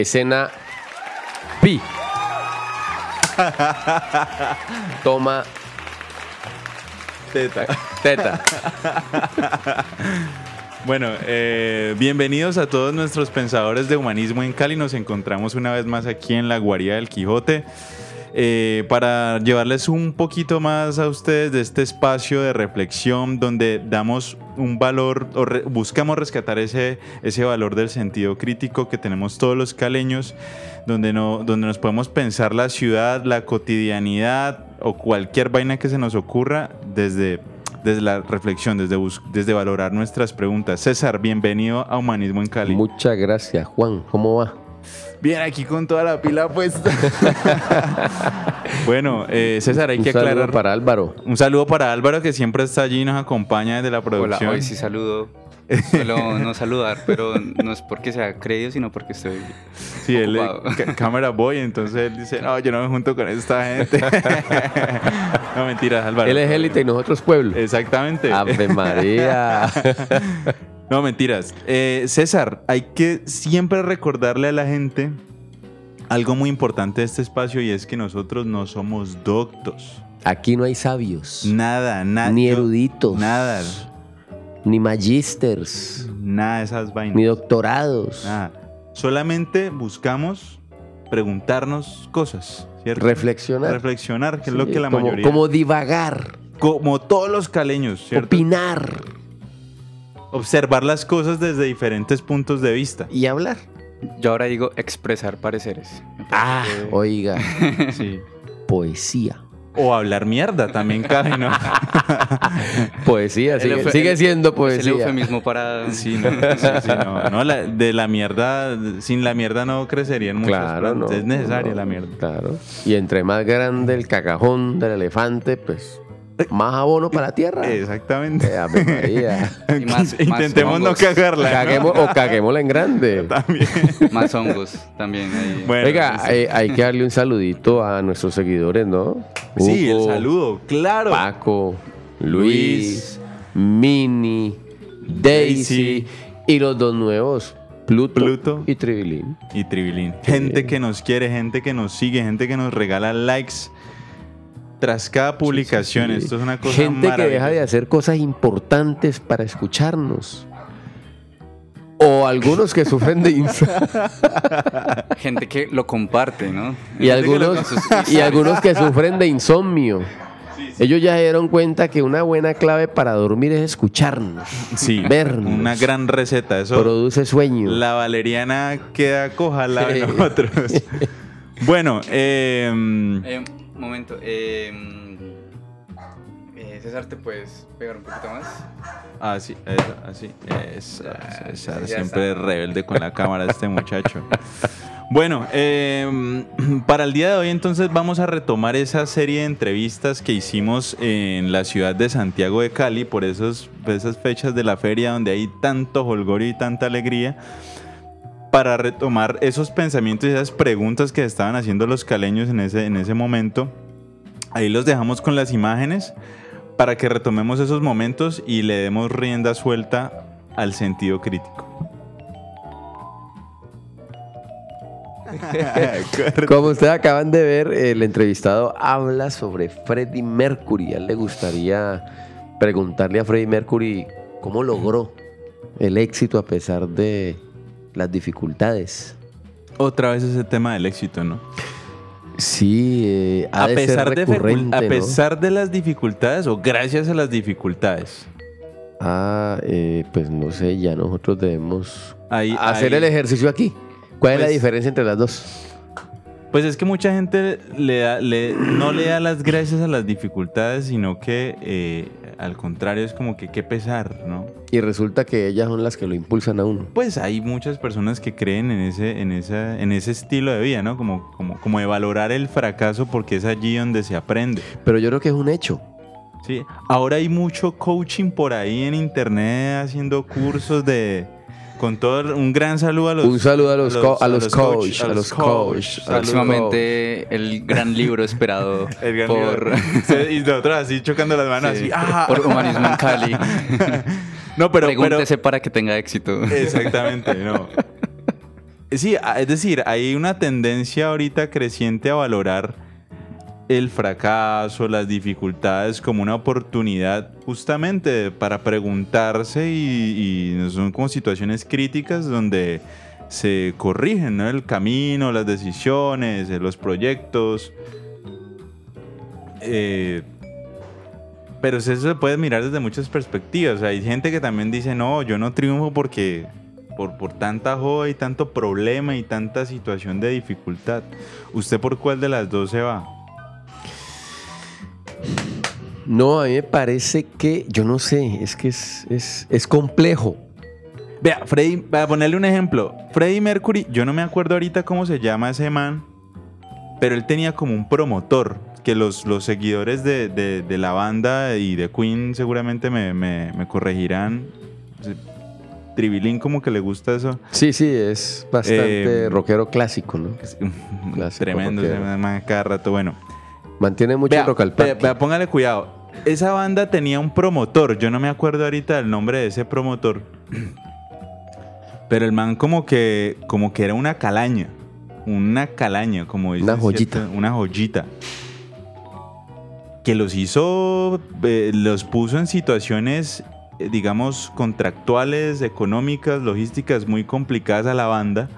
Escena Pi. Toma Teta. teta. Bueno, eh, bienvenidos a todos nuestros pensadores de humanismo en Cali. Nos encontramos una vez más aquí en la Guarida del Quijote eh, para llevarles un poquito más a ustedes de este espacio de reflexión donde damos un valor o buscamos rescatar ese, ese valor del sentido crítico que tenemos todos los caleños, donde, no, donde nos podemos pensar la ciudad, la cotidianidad o cualquier vaina que se nos ocurra desde desde la reflexión, desde, desde valorar nuestras preguntas. César, bienvenido a Humanismo en Cali. Muchas gracias, Juan. ¿Cómo va? Bien, aquí con toda la pila puesta. bueno, eh, César, hay Un que saludo aclarar. para Álvaro. Un saludo para Álvaro, que siempre está allí y nos acompaña desde la Hola, producción. hoy sí saludo. Suelo no saludar, pero no es porque sea creído, sino porque estoy. Sí, él es cámara boy, entonces él dice, no, yo no me junto con esta gente. no, mentiras, Álvaro. Él es élite y nosotros pueblo. Exactamente. Ave María. No, mentiras. Eh, César, hay que siempre recordarle a la gente algo muy importante de este espacio y es que nosotros no somos doctos. Aquí no hay sabios, Nada, nada. ni yo- eruditos, Nada, ni magísters, nada de esas vainas. ni doctorados. Nada. Solamente buscamos preguntarnos cosas, ¿cierto? Reflexionar. Reflexionar, que es lo que la como, mayoría. Como divagar, como todos los caleños, ¿cierto? opinar Observar las cosas desde diferentes puntos de vista. y hablar. Yo ahora digo expresar pareceres. Ah, que- oiga, Sí. poesía. O hablar mierda también cabe, ¿no? Poesía, El sigue, sigue siendo Es el poesía. eufemismo para. Sí, no, sí, sí, no, no, la- de la mierda, sin la mierda no crecerían muchas Claro, no. plantas. Es necesaria no, la mierda. Claro. Y entre más grande el cagajón del elefante, pues más abono para la tierra. Exactamente. Eh. Y más- más Intentemos no cagarla. o caguémosla en grande. También. Más hongos también. ahí. Bueno, Oiga, sí. eh, hay que darle un saludito a nuestros seguidores, ¿no? sí, el Hugo, saludo, claro. Paco, Luis, Mini, Daisy y los dos nuevos, Pluto, Pluto. y Tribilín. Y Tribilín. Gente que nos quiere, gente que nos sigue, gente que nos regala likes tras cada publicación. Sí. Esto es una cosa Gente que deja de hacer cosas importantes para escucharnos. O algunos que sufren de insomnio. Gente que lo comparte, ¿no? y, algunos, y algunos que sufren de insomnio. Ellos ya se dieron cuenta que una buena clave para dormir es escucharnos. Sí, vernos. una gran receta. Eso, Produce sueño. la valeriana queda coja Sí. nosotros. bueno, eh, Eh, momento. eh, eh, César, ¿te puedes pegar un poquito más? así, eso, así. Eso, Ya, César, ya siempre está. rebelde con la cámara este muchacho. Bueno, eh, para el día de hoy entonces vamos a retomar esa serie de entrevistas que hicimos en la ciudad de Santiago de Cali por esos, esas fechas de la feria donde hay tanto holgorio y tanta alegría para retomar esos pensamientos y esas preguntas que estaban haciendo los caleños en ese, en ese momento. Ahí los dejamos con las imágenes para que retomemos esos momentos y le demos rienda suelta al sentido crítico. Como ustedes acaban de ver, el entrevistado habla sobre Freddie Mercury. A él le gustaría preguntarle a Freddie Mercury cómo logró el éxito a pesar de las dificultades. Otra vez ese tema del éxito, ¿no? Sí, eh, ha A de ser pesar, de, recurrente, a ¿no? pesar de las dificultades o gracias a las dificultades. Ah, eh, pues no sé, ya nosotros debemos Ahí, hacer ahí- el ejercicio aquí. ¿Cuál es la Pues- diferencia entre las dos? Pues es que mucha gente le da- le- no le da las gracias a las dificultades, sino que eh, al contrario es como que qué pesar, ¿no? Y resulta que ellas son las que lo impulsan a uno. Pues hay muchas personas que creen en ese, en esa, en ese estilo de vida, ¿no? Como, como, como de valorar el fracaso porque es allí donde se aprende. Pero yo creo que es un hecho. Sí. Ahora hay mucho coaching por ahí en internet haciendo cursos de con todo un gran saludo a los Un saludo a los co- a los coach, coach, a los coach. Próximamente el gran libro esperado El gran por, libro. Sí, y nosotros así chocando las manos sí, así. ¡ah! por Humanismo en Cali. No, pero, pero Pregúntese para que tenga éxito. exactamente, no. Sí, es decir, hay una tendencia ahorita creciente a valorar el fracaso, las dificultades como una oportunidad justamente para preguntarse y, y son como situaciones críticas donde se corrigen ¿no? el camino, las decisiones, los proyectos. Eh, pero eso se puede mirar desde muchas perspectivas. Hay gente que también dice, no, yo no triunfo porque por, por tanta joda y tanto problema y tanta situación de dificultad. ¿Usted por cuál de las dos se va? No, a mí me parece que, yo no sé, es que es, es, es complejo. Vea, Freddy, para ponerle un ejemplo, Freddie Mercury, yo no me acuerdo ahorita cómo se llama ese man, pero él tenía como un promotor, que los, los seguidores de, de- de la banda y de Queen seguramente me, me- me corregirán. Tribilín como que le gusta eso. Sí, sí, es bastante Eh, rockero clásico, ¿no? Clásico Tremendo, rockero. cada rato, bueno. Mantiene mucho Vea, rock al vea, póngale cuidado. Esa banda tenía un promotor. Yo no me acuerdo ahorita del nombre de ese promotor. Pero el man como que, como que era una calaña. Una calaña, como dice. Una joyita. Una joyita. Que los hizo, eh, los puso en situaciones, eh, digamos, contractuales, económicas, logísticas muy complicadas a la banda.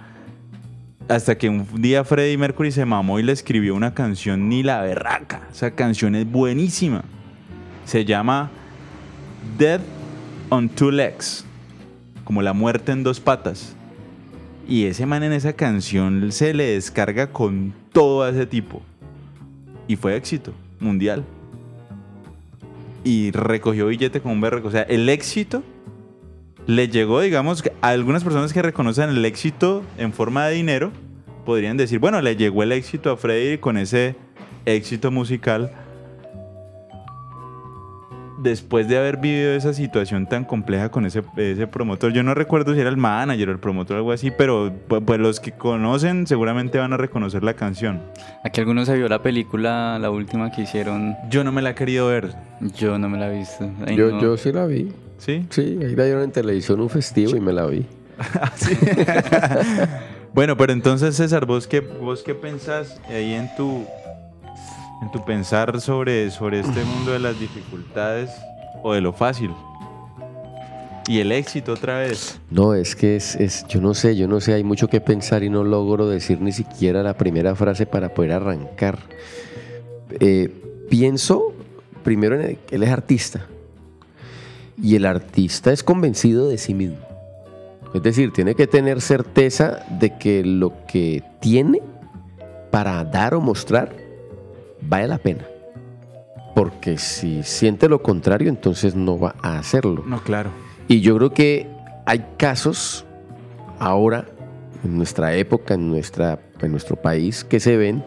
Hasta que un día Freddie Mercury se mamó y le escribió una canción ni la berraca. Esa canción es buenísima. Se llama Death on Two Legs. Como la muerte en dos patas. Y ese man en esa canción se le descarga con todo a ese tipo. Y fue éxito mundial. Y recogió billete con un berreco. O sea, el éxito le llegó, digamos, a algunas personas que reconocen el éxito en forma de dinero, podrían decir, bueno, le llegó el éxito a Freddy con ese éxito musical después de haber vivido esa situación tan compleja con ese, ese promotor. Yo no recuerdo si era el manager o el promotor o algo así, pero pues, pues los que conocen seguramente van a reconocer la canción. Aquí algunos se vio la película, la última que hicieron. Yo no me la he querido ver, Yo no me la he visto. Ay, yo, no. yo sí la vi. ¿sí? Sí, ahí la dieron en televisión un festivo y me la vi. Bueno, pero entonces César, ¿vos qué, vos qué pensás ahí en tu, en tu pensar sobre, sobre este mundo de las dificultades o de lo fácil? Y el éxito otra vez. No, es que es, es, yo no sé, yo no sé, hay mucho que pensar y no logro decir ni siquiera la primera frase para poder arrancar. Eh, pienso primero en él es artista y el artista es convencido de sí mismo. Es decir, tiene que tener certeza de que lo que tiene para dar o mostrar vale la pena. Porque si siente lo contrario, entonces no va a hacerlo. No, claro. Y yo creo que hay casos ahora, en nuestra época, en, nuestra, en nuestro país, que se ven,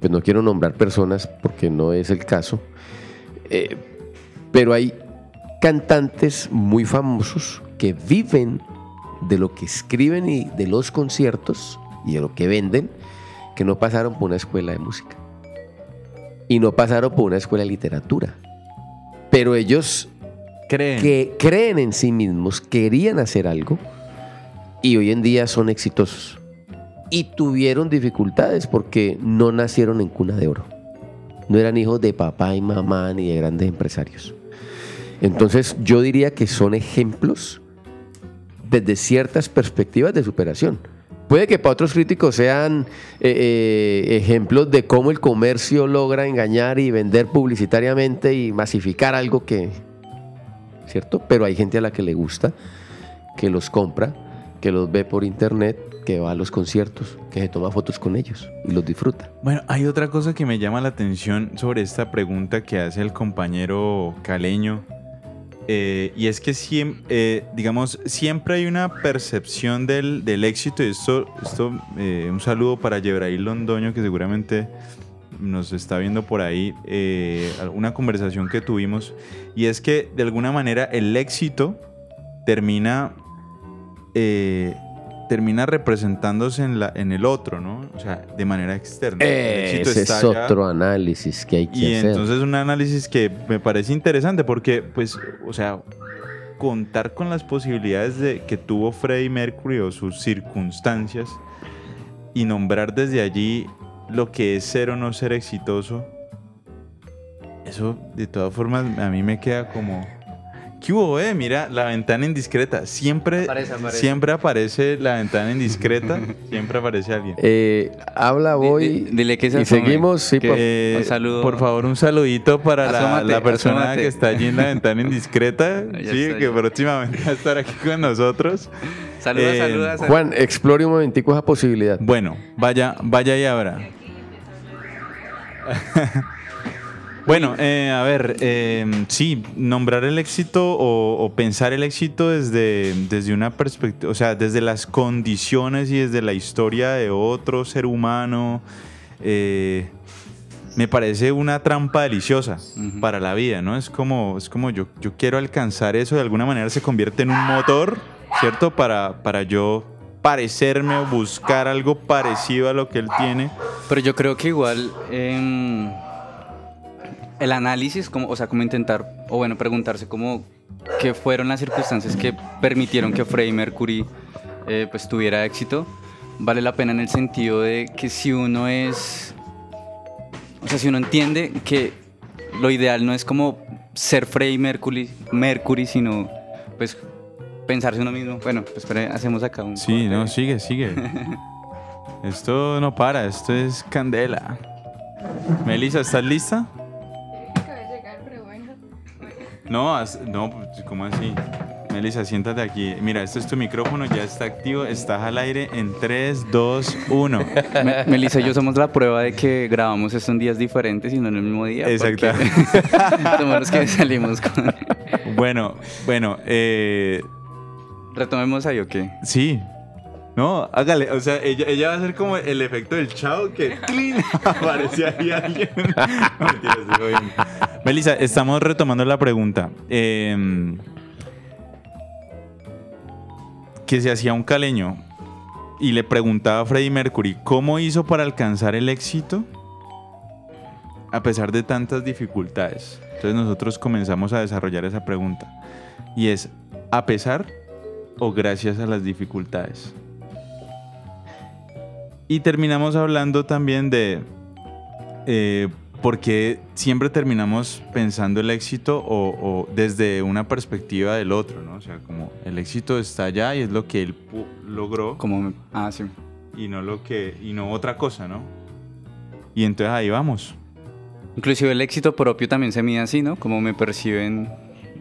pues no quiero nombrar personas porque no es el caso, eh, pero hay cantantes muy famosos que viven de lo que escriben y de los conciertos y de lo que venden, que no pasaron por una escuela de música y no pasaron por una escuela de literatura. Pero ellos Creen. que creen en sí mismos, querían hacer algo y hoy en día son exitosos. Y tuvieron dificultades porque no nacieron en cuna de oro. No eran hijos de papá y mamá ni de grandes empresarios. Entonces yo diría que son ejemplos desde ciertas perspectivas de superación. Puede que para otros críticos sean eh, eh, ejemplos de cómo el comercio logra engañar y vender publicitariamente y masificar algo que, ¿cierto? Pero hay gente a la que le gusta, que los compra, que los ve por internet, que va a los conciertos, que se toma fotos con ellos y los disfruta. Bueno, hay otra cosa que me llama la atención sobre esta pregunta que hace el compañero caleño. Eh, y es que siempre, digamos, siempre hay una percepción del, del éxito. Y esto, esto eh, un saludo para Yebrail Londoño, que seguramente nos está viendo por ahí, eh, una conversación que tuvimos. Y es que de alguna manera el éxito termina eh, termina representándose en, la, en el otro, ¿no? O sea, de manera externa. Éxito Ese es allá. otro análisis que hay que Y hacer. entonces un análisis que me parece interesante porque, pues, o sea, contar con las posibilidades de que tuvo Freddie Mercury o sus circunstancias y nombrar desde allí lo que es ser o no ser exitoso, eso de todas formas a mí me queda como... ¿Qué hubo, eh? Mira, la ventana indiscreta. Siempre Aparece, aparece. siempre aparece la ventana indiscreta. siempre aparece alguien. Eh, habla, voy. di- dile que se y asome, seguimos, sí, que- por- Eh, un saludo. Por favor, un saludito para la, Asómate, la persona asómate. que está allí en la ventana indiscreta. Sí, que próximamente va a estar aquí con nosotros. Saluda, Eh, saluda, saluda. Juan, explore un momentico esa posibilidad. Bueno, vaya, vaya y abra. bueno, eh, a ver, eh, sí, nombrar el éxito o, o pensar el éxito desde, desde una perspectiva, o sea, desde las condiciones y desde la historia de otro ser humano, eh, me parece una trampa deliciosa para la vida, ¿no? Es como, es como yo, yo quiero alcanzar eso, de alguna manera se convierte en un motor, ¿cierto? Para, para yo parecerme o buscar algo parecido a lo que él tiene. Pero yo creo que igual em, el análisis, como, o sea, como intentar, o bueno, preguntarse cómo qué fueron las circunstancias que permitieron que Freddie Mercury eh, pues tuviera éxito, vale la pena en el sentido de que si uno es, o sea, si uno entiende que lo ideal no es como ser Freddie Mercury, Mercury sino pues pensarse uno mismo. Bueno, pues espere, hacemos acá un Sí, corte. no, sigue, sigue. esto no para, esto es candela. Melissa, ¿estás lista? No, as- no, pues, ¿cómo así? Melissa, siéntate aquí. Mira, este es tu micrófono, ya está activo, estás al aire en 3, 2, 1. Me- Melissa y yo somos la prueba de que grabamos esto en días diferentes y no en el mismo día. Exactamente. somos los que salimos con... Bueno, bueno, eh, Retomemos ahí, ¿o qué? sí. No, hágale, o sea, ella, ella va a hacer como el efecto del chavo que ¡clean! aparece ahí alguien. No, mentira, estoy jodiendo. Melissa, estamos retomando la pregunta. Eh, que se hacía un caleño y le preguntaba a Freddie Mercury cómo hizo para alcanzar el éxito a pesar de tantas dificultades. Entonces nosotros comenzamos a desarrollar esa pregunta y es a pesar o gracias a las dificultades. Y terminamos hablando también de eh, por qué siempre terminamos pensando el éxito o, o desde una perspectiva del otro, ¿no? O sea, como el éxito está allá y es lo que él logró Como... Ah, sí. y no lo que y no otra cosa, ¿no? Y entonces ahí vamos. Inclusive el éxito propio también se mide así, ¿no? Como me perciben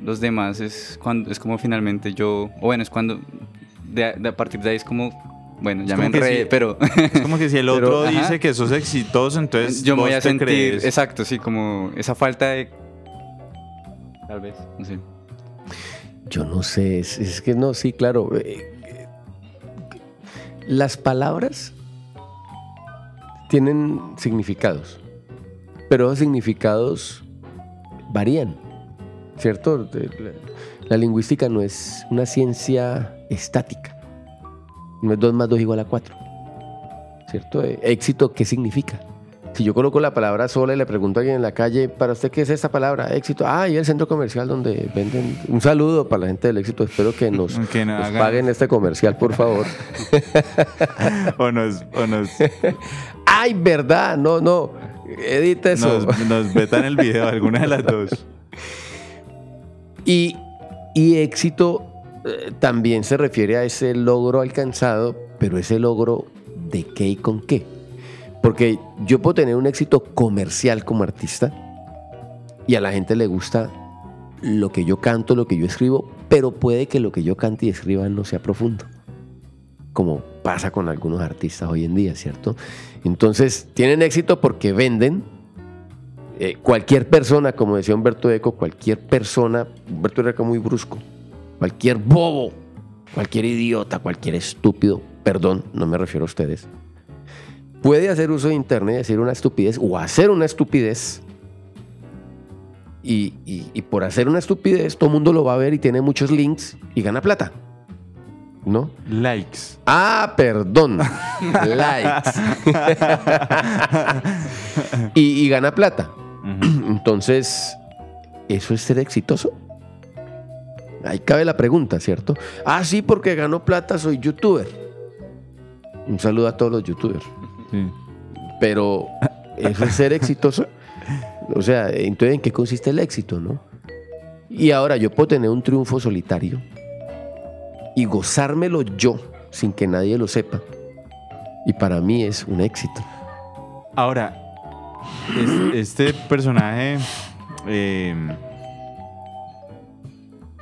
los demás es cuando es como finalmente yo... O bueno, es cuando... De, de a partir de ahí es como... Bueno, ya me enredé, pero... Es como que si el Pero, otro ajá. dice que sos exitoso, entonces yo me voy a te sentir... crees. Exacto, sí, como esa falta de... Tal vez, no sé. Yo no sé, es, es que no, sí, claro. eh, eh, las palabras tienen significados, pero esos significados varían, ¿cierto? La lingüística no es una ciencia estática, no es 2 más 2 igual a 4, ¿cierto? Eh, Éxito, ¿qué significa? Si yo coloco la palabra sola y le pregunto a alguien en la calle, ¿para usted qué es esta palabra? Éxito. Ah, y el centro comercial donde venden. Un saludo para la gente del éxito. Espero que nos, Que no nos hagan- paguen este comercial, por favor. o nos, o nos, ¡Ay, verdad! No, no. Edita eso. nos, nos vetan el video, alguna de las dos. Y, y éxito eh, también se refiere a ese logro alcanzado, pero ese logro de qué y con qué. Porque yo puedo tener un éxito comercial como artista y a la gente le gusta lo que yo canto, lo que yo escribo, pero puede que lo que yo cante y escriba no sea profundo, como pasa con algunos artistas hoy en día, ¿cierto? Entonces, tienen éxito porque venden, eh, cualquier persona, como decía Humberto Eco, cualquier persona, Humberto era muy brusco, cualquier bobo, cualquier idiota, cualquier estúpido, perdón, no me refiero a ustedes, puede hacer uso de Internet y decir una estupidez o hacer una estupidez. Y, y- y por hacer una estupidez, todo el mundo lo va a ver y tiene muchos links y gana plata. ¿No? Likes. Ah, perdón. Likes. y, y gana plata. Entonces, ¿eso es ser exitoso? Ahí cabe la pregunta, ¿cierto? Ah, sí, porque ganó plata, soy youtuber. Un saludo a todos los youtubers. Sí. Pero eso es ser exitoso. O sea, entonces, ¿en qué consiste el éxito, no? Y ahora yo puedo tener un triunfo solitario y gozármelo yo sin que nadie lo sepa. Y para mí es un éxito. Ahora, es- este personaje, eh,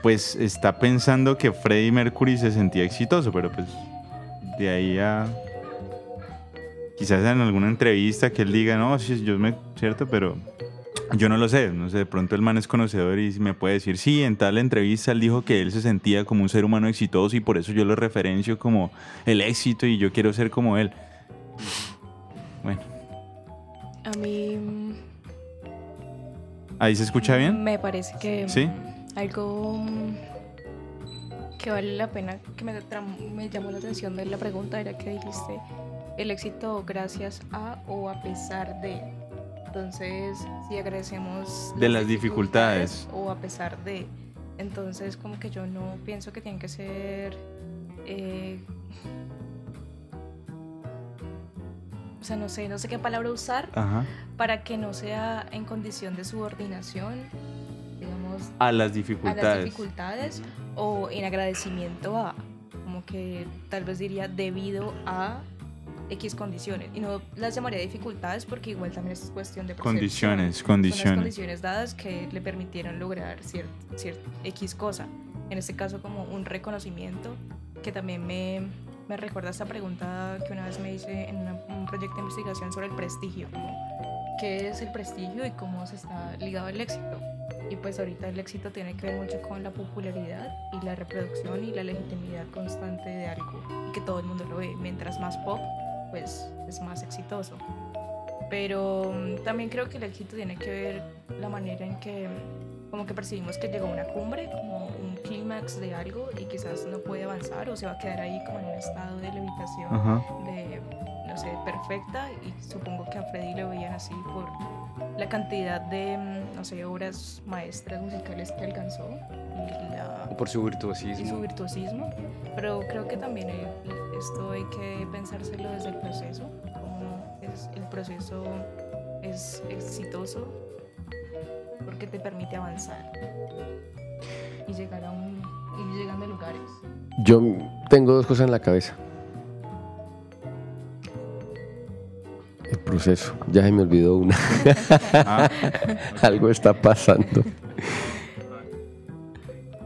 pues está pensando que Freddie Mercury se sentía exitoso, pero pues de ahí a... Quizás en alguna entrevista que él diga, no, sí, yo me... ¿Cierto? Pero yo no lo sé. No sé, de pronto el man es conocedor y me puede decir, sí, en tal entrevista él dijo que él se sentía como un ser humano exitoso y por eso yo lo referencio como el éxito y yo quiero ser como él. Bueno, A mí mm, ¿ahí se escucha bien? me parece que Sí. Algo que vale la pena, que me, llamó la atención de la pregunta era que dijiste el éxito gracias a o a pesar de. Entonces, si agradecemos De las dificultades. o a pesar de, entonces como que yo no pienso que tienen que ser eh, o sea, no sé, no sé qué palabra usar Ajá. para que no sea en condición de subordinación, A las a dificultades. las dificultades o en agradecimiento a, como que tal vez diría debido a X condiciones. Y no las llamaría dificultades porque igual también es cuestión de percepción. Condiciones, Son las condiciones. condiciones dadas que le permitieron lograr cierta X cosa. En este caso como un reconocimiento que también me, me recuerda a esta pregunta que una vez me hice en una- un proyecto de investigación sobre el prestigio. ¿Qué es el prestigio y cómo se está ligado al éxito? Y pues ahorita el éxito tiene que ver mucho con la popularidad y la reproducción y la legitimidad constante de algo y que todo el mundo lo ve. Mientras más pop, pues es más exitoso. Pero mm, también creo que el éxito tiene que ver la manera en que mm, como que percibimos que llegó a una cumbre, como un clímax de algo y quizás no puede avanzar o se va a quedar ahí como en un estado de levitación Ajá. de, no sé, perfecta y supongo que a Freddy lo veían así por la cantidad de, mm, no sé, obras maestras musicales que alcanzó y, la, por su y su virtuosismo. virtuosismo, pero creo que también el- esto hay que pensárselo desde el proceso, como es, el proceso es exitoso porque te permite avanzar y llegar a un, ir llegando a lugares. Yo tengo dos cosas en la cabeza. Proceso. Ya se me olvidó una. Ah, Algo está pasando.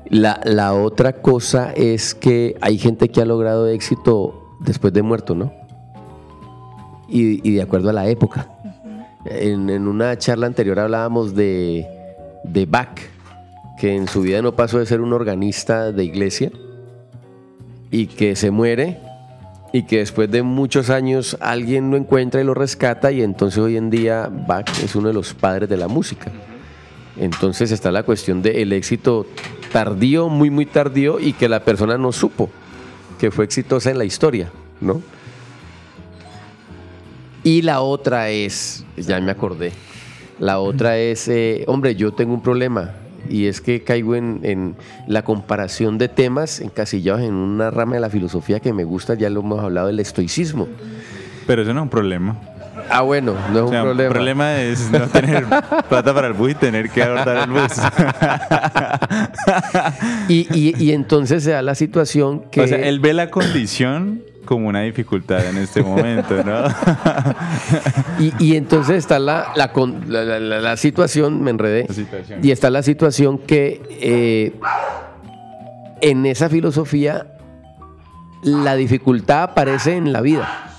La, la otra cosa es que hay gente que ha logrado éxito después de muerto, ¿no? Y, y de acuerdo a la época. En, en una charla anterior hablábamos de, de Bach, que en su vida no pasó de ser un organista de iglesia y que se muere y que después de muchos años alguien lo encuentra y lo rescata y entonces hoy en día Bach es uno de los padres de la música. Entonces está la cuestión del éxito tardío, muy muy tardío y que la persona no supo que fue exitosa en la historia, ¿no? Y la otra es, ya me acordé, la otra es, eh, hombre, yo tengo un problema y es que caigo en, en la comparación de temas encasillados en una rama de la filosofía que me gusta, ya lo hemos hablado, del estoicismo. pero eso no es un problema. Ah, bueno, no es O sea, un problema. Un problema es no tener plata para el bus y tener que abordar el bus. Y, y- y entonces se da la situación que... O sea, él ve la condición como una dificultad en este momento, ¿no? Y, y entonces está la, la, con- la- la- la- la situación, me enredé, situación. y está la situación que eh, en esa filosofía la dificultad aparece en la vida.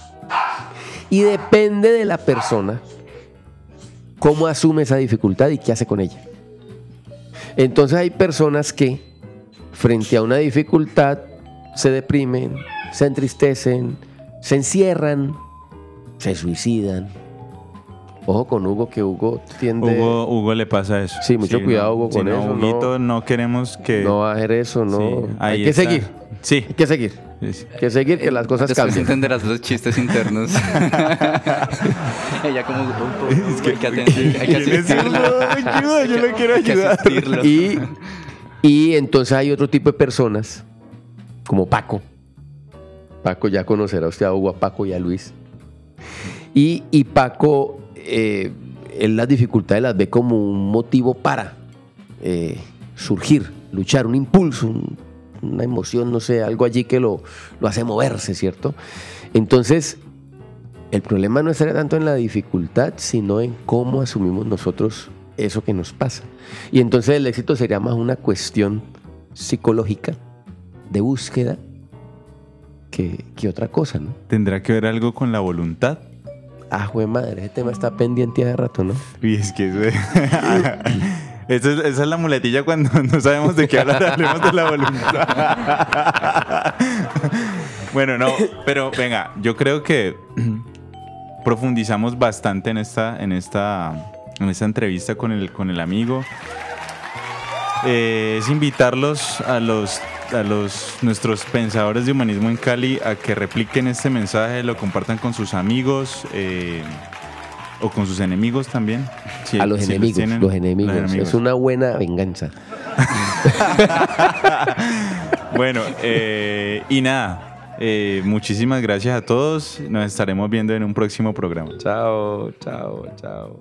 Y depende de la persona cómo asume esa dificultad y qué hace con ella. Entonces hay personas que frente a una dificultad se deprimen, se entristecen, se encierran, se suicidan. Ojo con Hugo, que Hugo tiende... Hugo, Hugo le pasa eso. Sí, mucho cuidado, Hugo, si con no, eso, Huguito, no, queremos que... No va a hacer eso, no. Sí, hay que está. seguir. Sí. Hay que seguir. Sí, sí. Hay que seguir, que las cosas Después cambian. entenderás los chistes internos. Ella como... Es que- hay que, atender- hay que ¿Quién es asistirlo. Ayuda, yo lo quiero Hay que ayudar. asistirlo. Y, y entonces hay otro tipo de personas, como Paco, Paco ya conocerá usted a Hugo, a Paco y a Luis. Y, y Paco, eh, él las dificultades las ve como un motivo para eh, surgir, luchar, un impulso, un- una emoción, no sé, algo allí que lo, lo hace moverse, ¿cierto? Entonces, el problema no estaría tanto en la dificultad, sino en cómo asumimos nosotros eso que nos pasa. Y entonces el éxito sería más una cuestión psicológica, de búsqueda, que, que otra cosa, ¿no? ¿Tendrá que ver algo con la voluntad? Ah, jue madre, ese tema está pendiente hace rato, ¿no? Y es que eso- Esa es, esa es la muletilla cuando no sabemos de qué hablar, hablemos de la voluntad. bueno, no, pero venga, yo creo que profundizamos bastante en esta, en esta, en esta entrevista con el, con el amigo. Eh, es invitarlos a los a los nuestros pensadores de humanismo en Cali a que repliquen este mensaje, lo compartan con sus amigos eh, o con sus enemigos también. Si- a los si enemigos, tienen- los enemigos. los enemigos. Es una buena venganza. Bueno, eh, y nada, eh, muchísimas gracias a todos. Nos estaremos viendo en un próximo programa. Chao, chao, chao.